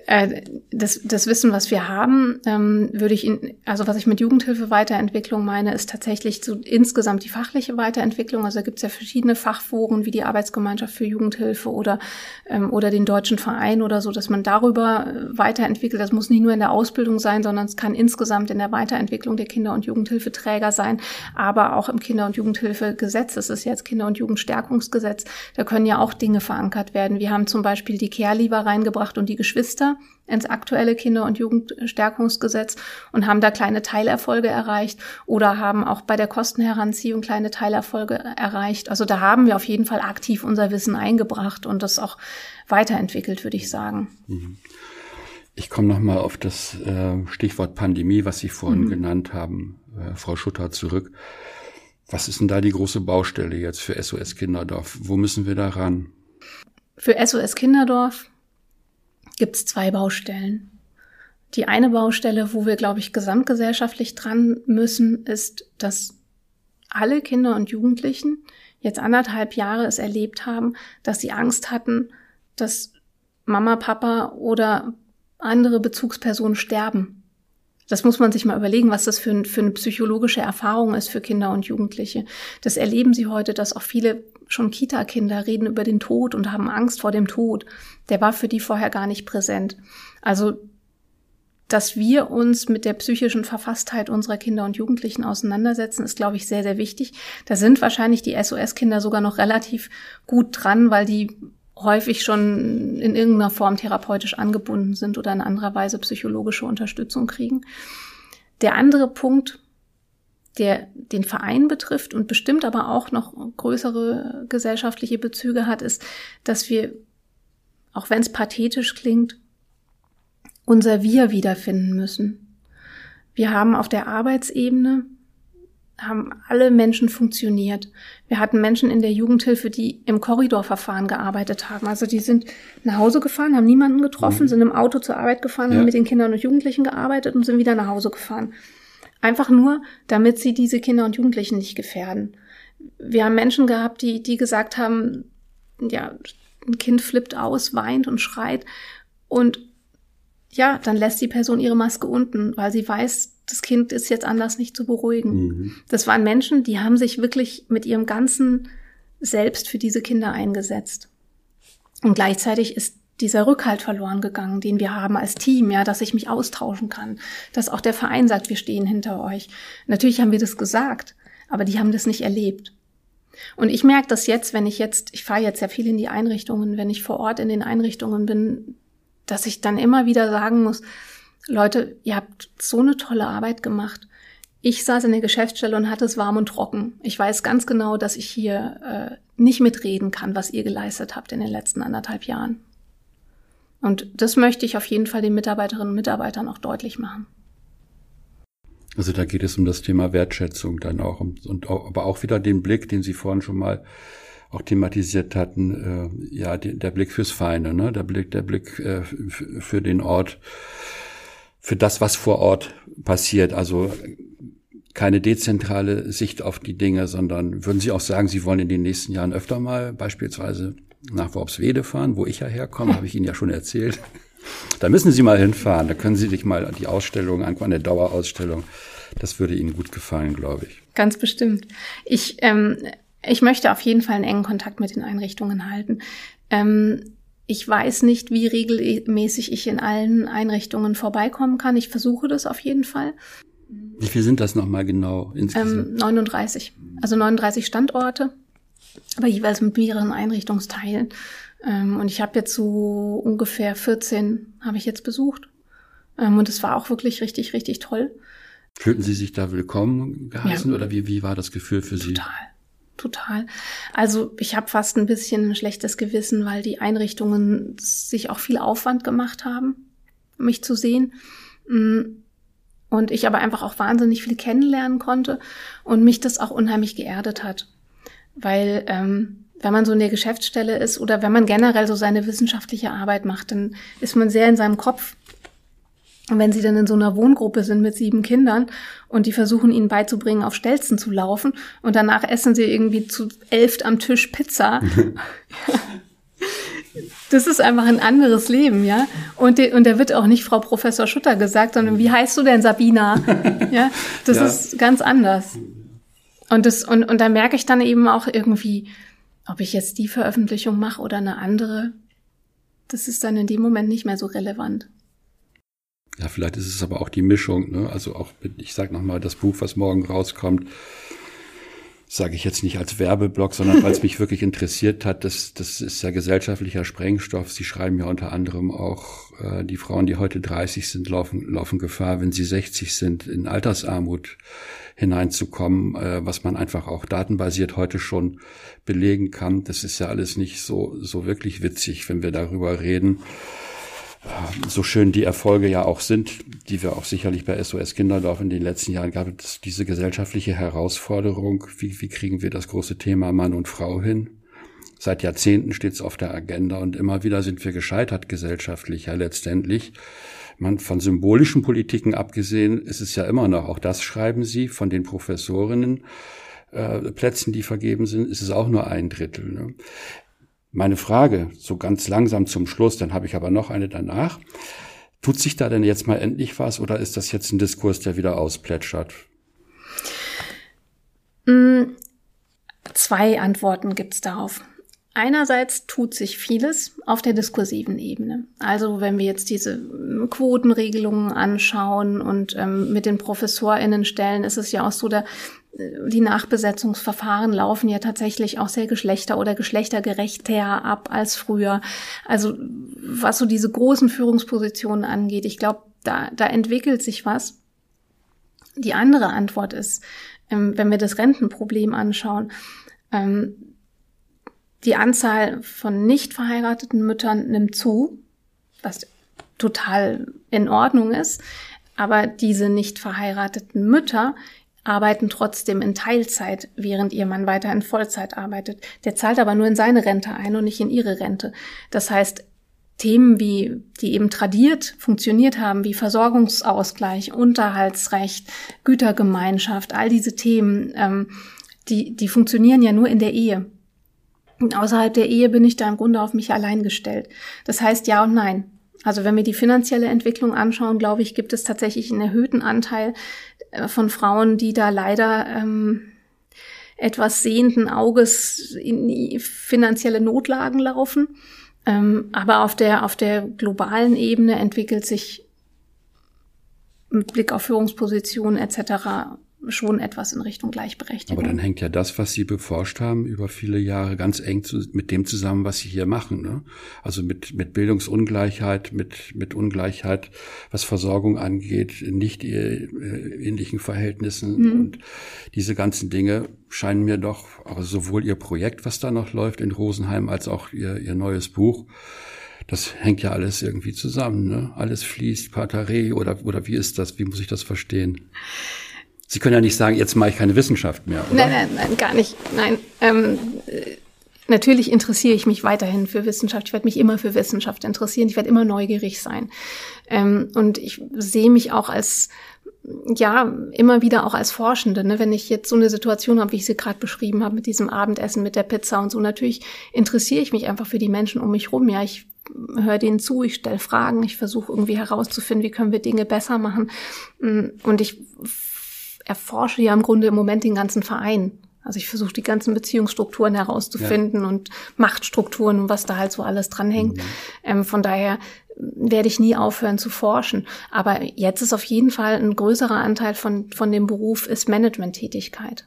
Äh, das, das Wissen, was wir haben, ähm, würde ich in, also was ich mit Jugendhilfe Weiterentwicklung meine, ist tatsächlich so insgesamt die fachliche Weiterentwicklung. Also da gibt es ja verschiedene Fachforen wie die Arbeitsgemeinschaft für Jugendhilfe oder ähm, oder den deutschen Verein oder so, dass man darüber äh, weiterentwickelt. Das muss nicht nur in der Ausbildung sein, sondern es kann insgesamt in der Weiterentwicklung der Kinder- und Jugendhilfeträger sein, aber auch im Kinder- und Jugendhilfegesetz. Das ist jetzt Kinder- und Jugendstärkungsgesetz. Da können ja auch Dinge verankert werden. Wir haben zum Beispiel die Care-Lieber reingebracht und die Geschwister Geschwister ins aktuelle Kinder- und Jugendstärkungsgesetz und haben da kleine Teilerfolge erreicht oder haben auch bei der Kostenheranziehung kleine Teilerfolge erreicht. Also da haben wir auf jeden Fall aktiv unser Wissen eingebracht und das auch weiterentwickelt, würde ich sagen. Mhm. Ich komme nochmal auf das äh, Stichwort Pandemie, was Sie vorhin mhm. genannt haben, äh, Frau Schutter, zurück. Was ist denn da die große Baustelle jetzt für SOS Kinderdorf? Wo müssen wir da ran? Für SOS Kinderdorf gibt es zwei Baustellen. Die eine Baustelle, wo wir, glaube ich, gesamtgesellschaftlich dran müssen, ist, dass alle Kinder und Jugendlichen jetzt anderthalb Jahre es erlebt haben, dass sie Angst hatten, dass Mama, Papa oder andere Bezugspersonen sterben. Das muss man sich mal überlegen, was das für, für eine psychologische Erfahrung ist für Kinder und Jugendliche. Das erleben sie heute, dass auch viele schon Kita-Kinder reden über den Tod und haben Angst vor dem Tod. Der war für die vorher gar nicht präsent. Also, dass wir uns mit der psychischen Verfasstheit unserer Kinder und Jugendlichen auseinandersetzen, ist, glaube ich, sehr, sehr wichtig. Da sind wahrscheinlich die SOS-Kinder sogar noch relativ gut dran, weil die häufig schon in irgendeiner Form therapeutisch angebunden sind oder in anderer Weise psychologische Unterstützung kriegen. Der andere Punkt, der den Verein betrifft und bestimmt aber auch noch größere gesellschaftliche Bezüge hat, ist, dass wir, auch wenn es pathetisch klingt, unser Wir wiederfinden müssen. Wir haben auf der Arbeitsebene haben alle Menschen funktioniert. Wir hatten Menschen in der Jugendhilfe, die im Korridorverfahren gearbeitet haben. Also die sind nach Hause gefahren, haben niemanden getroffen, mhm. sind im Auto zur Arbeit gefahren, ja. haben mit den Kindern und Jugendlichen gearbeitet und sind wieder nach Hause gefahren. Einfach nur, damit sie diese Kinder und Jugendlichen nicht gefährden. Wir haben Menschen gehabt, die, die gesagt haben, ja, ein Kind flippt aus, weint und schreit und ja, dann lässt die Person ihre Maske unten, weil sie weiß, das Kind ist jetzt anders nicht zu beruhigen. Mhm. Das waren Menschen, die haben sich wirklich mit ihrem ganzen Selbst für diese Kinder eingesetzt. Und gleichzeitig ist dieser Rückhalt verloren gegangen, den wir haben als Team, ja, dass ich mich austauschen kann, dass auch der Verein sagt, wir stehen hinter euch. Natürlich haben wir das gesagt, aber die haben das nicht erlebt. Und ich merke das jetzt, wenn ich jetzt, ich fahre jetzt sehr viel in die Einrichtungen, wenn ich vor Ort in den Einrichtungen bin, dass ich dann immer wieder sagen muss, Leute, ihr habt so eine tolle Arbeit gemacht. Ich saß in der Geschäftsstelle und hatte es warm und trocken. Ich weiß ganz genau, dass ich hier äh, nicht mitreden kann, was ihr geleistet habt in den letzten anderthalb Jahren. Und das möchte ich auf jeden Fall den Mitarbeiterinnen und Mitarbeitern auch deutlich machen. Also da geht es um das Thema Wertschätzung dann auch und, auch, aber auch wieder den Blick, den Sie vorhin schon mal auch thematisiert hatten, äh, ja, die, der Blick fürs Feine, ne? der Blick, der Blick äh, für den Ort, für das, was vor Ort passiert. Also keine dezentrale Sicht auf die Dinge, sondern würden Sie auch sagen, Sie wollen in den nächsten Jahren öfter mal beispielsweise nach Worpswede fahren, wo ich ja herkomme, habe ich Ihnen ja schon erzählt. Da müssen Sie mal hinfahren, da können Sie sich mal die Ausstellung angucken, eine Dauerausstellung. Das würde Ihnen gut gefallen, glaube ich. Ganz bestimmt. Ich, ähm, ich möchte auf jeden Fall einen engen Kontakt mit den Einrichtungen halten. Ähm, ich weiß nicht, wie regelmäßig ich in allen Einrichtungen vorbeikommen kann. Ich versuche das auf jeden Fall. Wie viel sind das nochmal genau insgesamt? Ähm, 39. Also 39 Standorte, aber jeweils mit mehreren Einrichtungsteilen. Ähm, und ich habe jetzt so ungefähr 14 habe ich jetzt besucht. Ähm, und es war auch wirklich richtig, richtig toll. Fühlten Sie sich da willkommen geheißen ja. oder wie, wie war das Gefühl für Sie? Total. Total. Also ich habe fast ein bisschen ein schlechtes Gewissen, weil die Einrichtungen sich auch viel Aufwand gemacht haben, mich zu sehen. Mm, und ich aber einfach auch wahnsinnig viel kennenlernen konnte und mich das auch unheimlich geerdet hat. Weil ähm, wenn man so in der Geschäftsstelle ist oder wenn man generell so seine wissenschaftliche Arbeit macht, dann ist man sehr in seinem Kopf. Und wenn sie dann in so einer Wohngruppe sind mit sieben Kindern und die versuchen ihnen beizubringen, auf Stelzen zu laufen und danach essen sie irgendwie zu elft am Tisch Pizza, Das ist einfach ein anderes Leben, ja. Und, die, und da wird auch nicht Frau Professor Schutter gesagt, sondern wie heißt du denn Sabina? ja, das ja. ist ganz anders. Und das, und, und da merke ich dann eben auch irgendwie, ob ich jetzt die Veröffentlichung mache oder eine andere, das ist dann in dem Moment nicht mehr so relevant. Ja, vielleicht ist es aber auch die Mischung, ne? Also auch, ich sag nochmal, das Buch, was morgen rauskommt, sage ich jetzt nicht als Werbeblock, sondern weil es mich wirklich interessiert hat. Das, das ist ja gesellschaftlicher Sprengstoff. Sie schreiben ja unter anderem auch, äh, die Frauen, die heute 30 sind, laufen, laufen Gefahr, wenn sie 60 sind, in Altersarmut hineinzukommen, äh, was man einfach auch datenbasiert heute schon belegen kann. Das ist ja alles nicht so, so wirklich witzig, wenn wir darüber reden so schön die Erfolge ja auch sind, die wir auch sicherlich bei SOS Kinderdorf in den letzten Jahren gab, es diese gesellschaftliche Herausforderung, wie, wie kriegen wir das große Thema Mann und Frau hin? Seit Jahrzehnten steht es auf der Agenda und immer wieder sind wir gescheitert gesellschaftlich, ja letztendlich. Man, von symbolischen Politiken abgesehen ist es ja immer noch, auch das schreiben Sie, von den Professorinnen, äh, Plätzen, die vergeben sind, ist es auch nur ein Drittel. Ne? Meine Frage, so ganz langsam zum Schluss, dann habe ich aber noch eine danach. Tut sich da denn jetzt mal endlich was oder ist das jetzt ein Diskurs, der wieder ausplätschert? Mm, zwei Antworten gibt's darauf. Einerseits tut sich vieles auf der diskursiven Ebene. Also wenn wir jetzt diese Quotenregelungen anschauen und ähm, mit den ProfessorInnen stellen, ist es ja auch so, da die Nachbesetzungsverfahren laufen ja tatsächlich auch sehr geschlechter- oder geschlechtergerechter ab als früher. Also was so diese großen Führungspositionen angeht, ich glaube, da, da entwickelt sich was. Die andere Antwort ist, ähm, wenn wir das Rentenproblem anschauen, ähm, die Anzahl von nicht verheirateten Müttern nimmt zu, was total in Ordnung ist. Aber diese nicht verheirateten Mütter arbeiten trotzdem in Teilzeit, während ihr Mann weiter in Vollzeit arbeitet. Der zahlt aber nur in seine Rente ein und nicht in ihre Rente. Das heißt, Themen wie, die eben tradiert funktioniert haben, wie Versorgungsausgleich, Unterhaltsrecht, Gütergemeinschaft, all diese Themen, ähm, die, die funktionieren ja nur in der Ehe. Und außerhalb der Ehe bin ich da im Grunde auf mich allein gestellt. Das heißt ja und nein. Also wenn wir die finanzielle Entwicklung anschauen, glaube ich, gibt es tatsächlich einen erhöhten Anteil von Frauen, die da leider ähm, etwas sehenden Auges in finanzielle Notlagen laufen. Ähm, aber auf der, auf der globalen Ebene entwickelt sich mit Blick auf Führungspositionen etc schon etwas in Richtung Gleichberechtigung. Aber dann hängt ja das, was Sie beforscht haben über viele Jahre, ganz eng zu, mit dem zusammen, was Sie hier machen. Ne? Also mit, mit Bildungsungleichheit, mit, mit Ungleichheit, was Versorgung angeht, nicht äh, ähnlichen Verhältnissen. Mhm. Und diese ganzen Dinge scheinen mir doch, aber sowohl Ihr Projekt, was da noch läuft in Rosenheim, als auch Ihr, Ihr neues Buch, das hängt ja alles irgendwie zusammen, ne? Alles fließt, Pateré oder, oder wie ist das? Wie muss ich das verstehen? Sie können ja nicht sagen, jetzt mache ich keine Wissenschaft mehr. Oder? Nein, nein, nein, gar nicht. Nein. Ähm, äh, natürlich interessiere ich mich weiterhin für Wissenschaft. Ich werde mich immer für Wissenschaft interessieren. Ich werde immer neugierig sein. Ähm, und ich sehe mich auch als ja, immer wieder auch als Forschende, ne? wenn ich jetzt so eine Situation habe, wie ich sie gerade beschrieben habe, mit diesem Abendessen, mit der Pizza und so, natürlich interessiere ich mich einfach für die Menschen um mich rum. Ja, ich höre denen zu, ich stelle Fragen, ich versuche irgendwie herauszufinden, wie können wir Dinge besser machen. Mm, und ich erforsche ja im Grunde im Moment den ganzen Verein. Also ich versuche die ganzen Beziehungsstrukturen herauszufinden ja. und Machtstrukturen und was da halt so alles dranhängt. Mhm. Ähm, von daher werde ich nie aufhören zu forschen. Aber jetzt ist auf jeden Fall ein größerer Anteil von, von dem Beruf ist Management-Tätigkeit.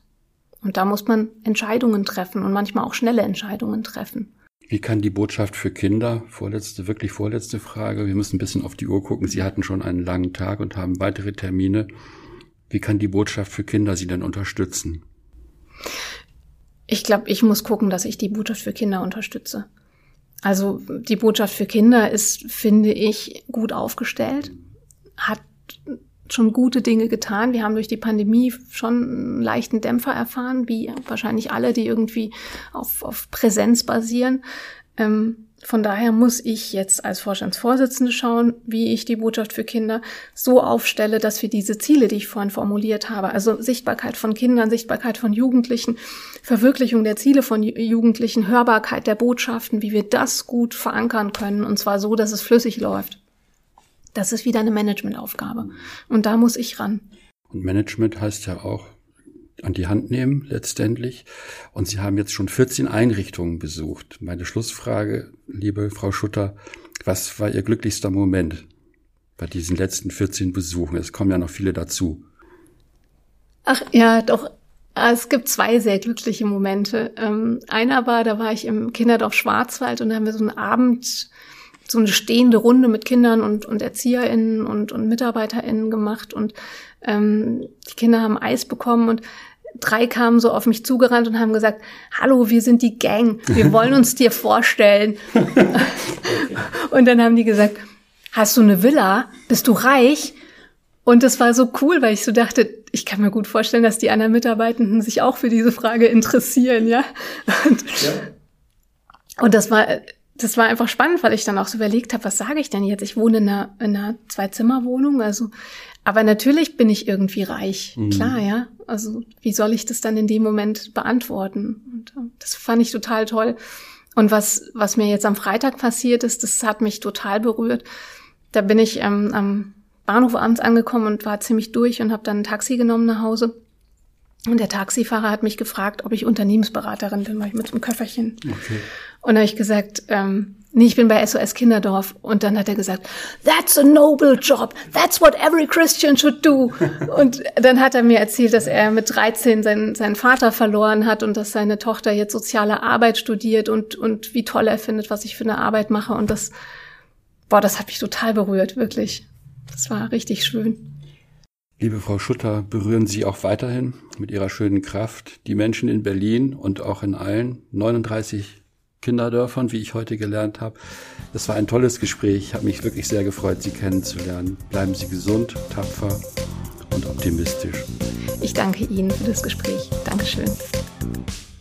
Und da muss man Entscheidungen treffen und manchmal auch schnelle Entscheidungen treffen. Wie kann die Botschaft für Kinder, vorletzte, wirklich vorletzte Frage, wir müssen ein bisschen auf die Uhr gucken, Sie hatten schon einen langen Tag und haben weitere Termine. Wie kann die Botschaft für Kinder Sie denn unterstützen? Ich glaube, ich muss gucken, dass ich die Botschaft für Kinder unterstütze. Also die Botschaft für Kinder ist, finde ich, gut aufgestellt, hat schon gute Dinge getan. Wir haben durch die Pandemie schon einen leichten Dämpfer erfahren, wie wahrscheinlich alle, die irgendwie auf, auf Präsenz basieren. Ähm, von daher muss ich jetzt als Vorstandsvorsitzende schauen, wie ich die Botschaft für Kinder so aufstelle, dass wir diese Ziele, die ich vorhin formuliert habe, also Sichtbarkeit von Kindern, Sichtbarkeit von Jugendlichen, Verwirklichung der Ziele von Jugendlichen, Hörbarkeit der Botschaften, wie wir das gut verankern können, und zwar so, dass es flüssig läuft. Das ist wieder eine Managementaufgabe. Und da muss ich ran. Und Management heißt ja auch an die Hand nehmen letztendlich. Und Sie haben jetzt schon 14 Einrichtungen besucht. Meine Schlussfrage, liebe Frau Schutter, was war Ihr glücklichster Moment bei diesen letzten 14 Besuchen? Es kommen ja noch viele dazu. Ach ja, doch. Es gibt zwei sehr glückliche Momente. Ähm, einer war, da war ich im Kinderdorf Schwarzwald und da haben wir so einen Abend, so eine stehende Runde mit Kindern und, und ErzieherInnen und, und MitarbeiterInnen gemacht und ähm, die Kinder haben Eis bekommen und drei kamen so auf mich zugerannt und haben gesagt, hallo, wir sind die Gang, wir wollen uns dir vorstellen. und dann haben die gesagt, hast du eine Villa? Bist du reich? Und das war so cool, weil ich so dachte, ich kann mir gut vorstellen, dass die anderen Mitarbeitenden sich auch für diese Frage interessieren, ja. Und, ja. und das war, das war einfach spannend, weil ich dann auch so überlegt habe, was sage ich denn jetzt? Ich wohne in einer, in einer Zwei-Zimmer-Wohnung, also aber natürlich bin ich irgendwie reich, mhm. klar, ja. Also wie soll ich das dann in dem Moment beantworten? Und äh, das fand ich total toll. Und was, was mir jetzt am Freitag passiert ist, das hat mich total berührt. Da bin ich ähm, am Bahnhof abends angekommen und war ziemlich durch und habe dann ein Taxi genommen nach Hause. Und der Taxifahrer hat mich gefragt, ob ich Unternehmensberaterin bin, weil ich mit so einem Köfferchen. Okay. Und da habe ich gesagt, ähm, Nee, ich bin bei SOS Kinderdorf. Und dann hat er gesagt, that's a noble job. That's what every Christian should do. Und dann hat er mir erzählt, dass er mit 13 seinen, seinen Vater verloren hat und dass seine Tochter jetzt soziale Arbeit studiert und, und wie toll er findet, was ich für eine Arbeit mache. Und das, boah, das hat mich total berührt, wirklich. Das war richtig schön. Liebe Frau Schutter, berühren Sie auch weiterhin mit Ihrer schönen Kraft die Menschen in Berlin und auch in allen 39 Kinderdörfern, wie ich heute gelernt habe. Das war ein tolles Gespräch. Ich habe mich wirklich sehr gefreut, Sie kennenzulernen. Bleiben Sie gesund, tapfer und optimistisch. Ich danke Ihnen für das Gespräch. Dankeschön.